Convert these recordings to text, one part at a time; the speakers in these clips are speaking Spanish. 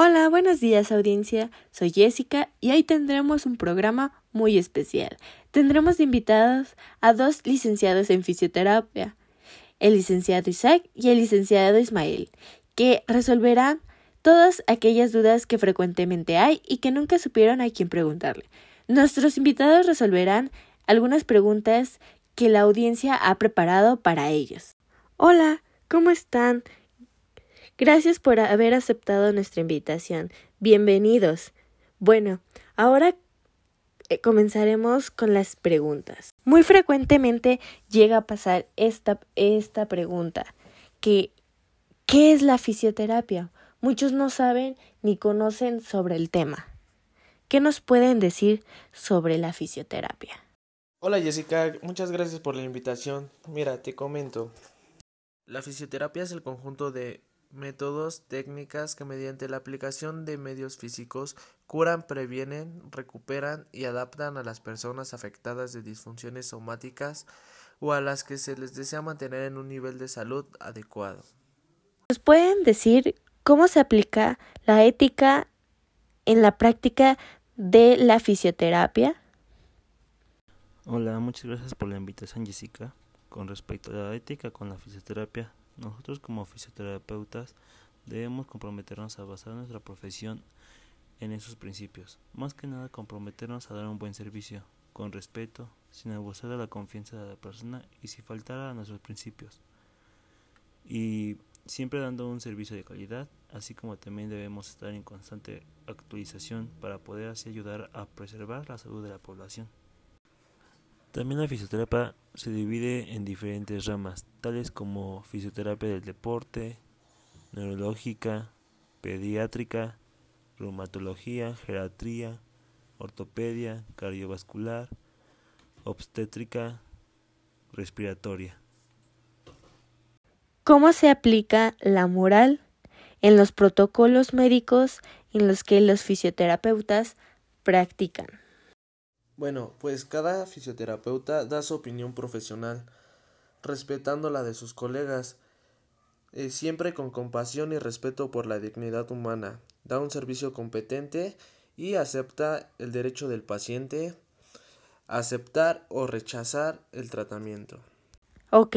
Hola, buenos días audiencia, soy Jessica y hoy tendremos un programa muy especial. Tendremos invitados a dos licenciados en fisioterapia, el licenciado Isaac y el licenciado Ismael, que resolverán todas aquellas dudas que frecuentemente hay y que nunca supieron a quién preguntarle. Nuestros invitados resolverán algunas preguntas que la audiencia ha preparado para ellos. Hola, ¿cómo están? Gracias por haber aceptado nuestra invitación. Bienvenidos. Bueno, ahora eh, comenzaremos con las preguntas. Muy frecuentemente llega a pasar esta, esta pregunta, que ¿qué es la fisioterapia? Muchos no saben ni conocen sobre el tema. ¿Qué nos pueden decir sobre la fisioterapia? Hola Jessica, muchas gracias por la invitación. Mira, te comento. La fisioterapia es el conjunto de métodos, técnicas que mediante la aplicación de medios físicos curan, previenen, recuperan y adaptan a las personas afectadas de disfunciones somáticas o a las que se les desea mantener en un nivel de salud adecuado. ¿Nos pueden decir cómo se aplica la ética en la práctica de la fisioterapia? Hola, muchas gracias por la invitación Jessica. Con respecto a la ética con la fisioterapia, nosotros como fisioterapeutas debemos comprometernos a basar nuestra profesión en esos principios. Más que nada comprometernos a dar un buen servicio, con respeto, sin abusar de la confianza de la persona y sin faltar a nuestros principios. Y siempre dando un servicio de calidad, así como también debemos estar en constante actualización para poder así ayudar a preservar la salud de la población. También la fisioterapia se divide en diferentes ramas, tales como fisioterapia del deporte, neurológica, pediátrica, reumatología, geriatría, ortopedia, cardiovascular, obstétrica, respiratoria. ¿Cómo se aplica la moral en los protocolos médicos en los que los fisioterapeutas practican? Bueno, pues cada fisioterapeuta da su opinión profesional, respetando la de sus colegas, eh, siempre con compasión y respeto por la dignidad humana. Da un servicio competente y acepta el derecho del paciente a aceptar o rechazar el tratamiento. Ok,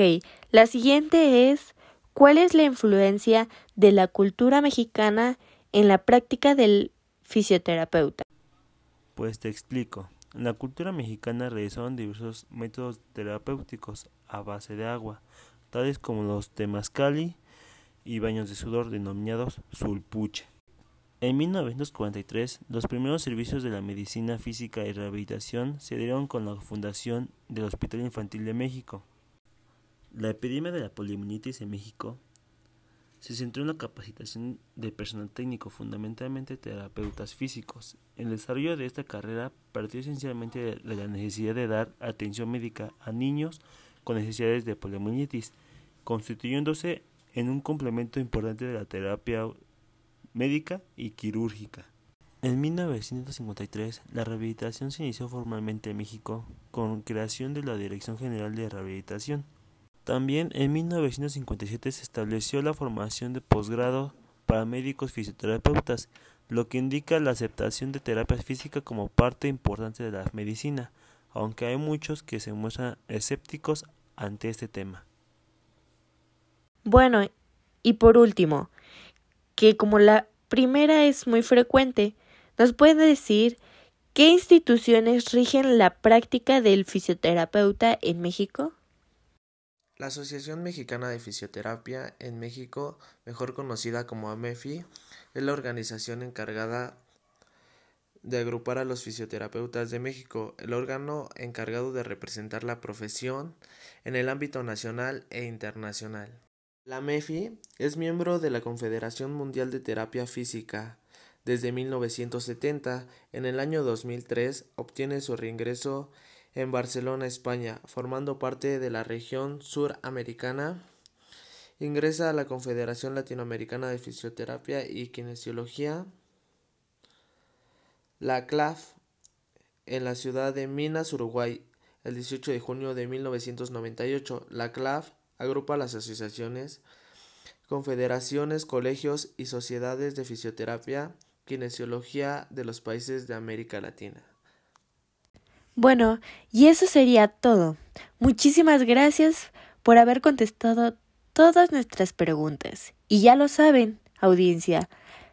la siguiente es ¿cuál es la influencia de la cultura mexicana en la práctica del fisioterapeuta? Pues te explico. En la cultura mexicana realizaron diversos métodos terapéuticos a base de agua, tales como los temazcali y baños de sudor denominados sulpuche. En 1943, los primeros servicios de la medicina física y rehabilitación se dieron con la fundación del Hospital Infantil de México. La epidemia de la poliomielitis en México se centró en la capacitación de personal técnico, fundamentalmente terapeutas físicos. El desarrollo de esta carrera partió esencialmente de la necesidad de dar atención médica a niños con necesidades de poliomielitis, constituyéndose en un complemento importante de la terapia médica y quirúrgica. En 1953, la rehabilitación se inició formalmente en México con creación de la Dirección General de Rehabilitación, también en 1957 se estableció la formación de posgrado para médicos fisioterapeutas, lo que indica la aceptación de terapia física como parte importante de la medicina, aunque hay muchos que se muestran escépticos ante este tema. Bueno, y por último, que como la primera es muy frecuente, ¿nos puede decir qué instituciones rigen la práctica del fisioterapeuta en México? La Asociación Mexicana de Fisioterapia en México, mejor conocida como AMEFI, es la organización encargada de agrupar a los fisioterapeutas de México, el órgano encargado de representar la profesión en el ámbito nacional e internacional. La AMEFI es miembro de la Confederación Mundial de Terapia Física. Desde 1970, en el año 2003, obtiene su reingreso en Barcelona, España, formando parte de la región suramericana. Ingresa a la Confederación Latinoamericana de Fisioterapia y Kinesiología, la CLAF, en la ciudad de Minas, Uruguay, el 18 de junio de 1998. La CLAF agrupa las asociaciones confederaciones, colegios y sociedades de fisioterapia, kinesiología de los países de América Latina. Bueno, y eso sería todo. Muchísimas gracias por haber contestado todas nuestras preguntas. Y ya lo saben, audiencia,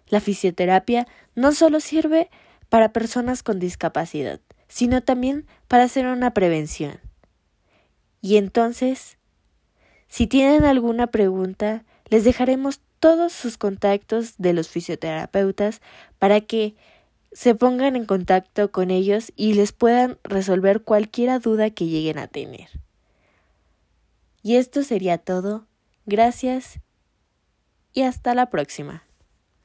la fisioterapia no solo sirve para personas con discapacidad, sino también para hacer una prevención. Y entonces, si tienen alguna pregunta, les dejaremos todos sus contactos de los fisioterapeutas para que se pongan en contacto con ellos y les puedan resolver cualquier duda que lleguen a tener. Y esto sería todo. Gracias y hasta la próxima.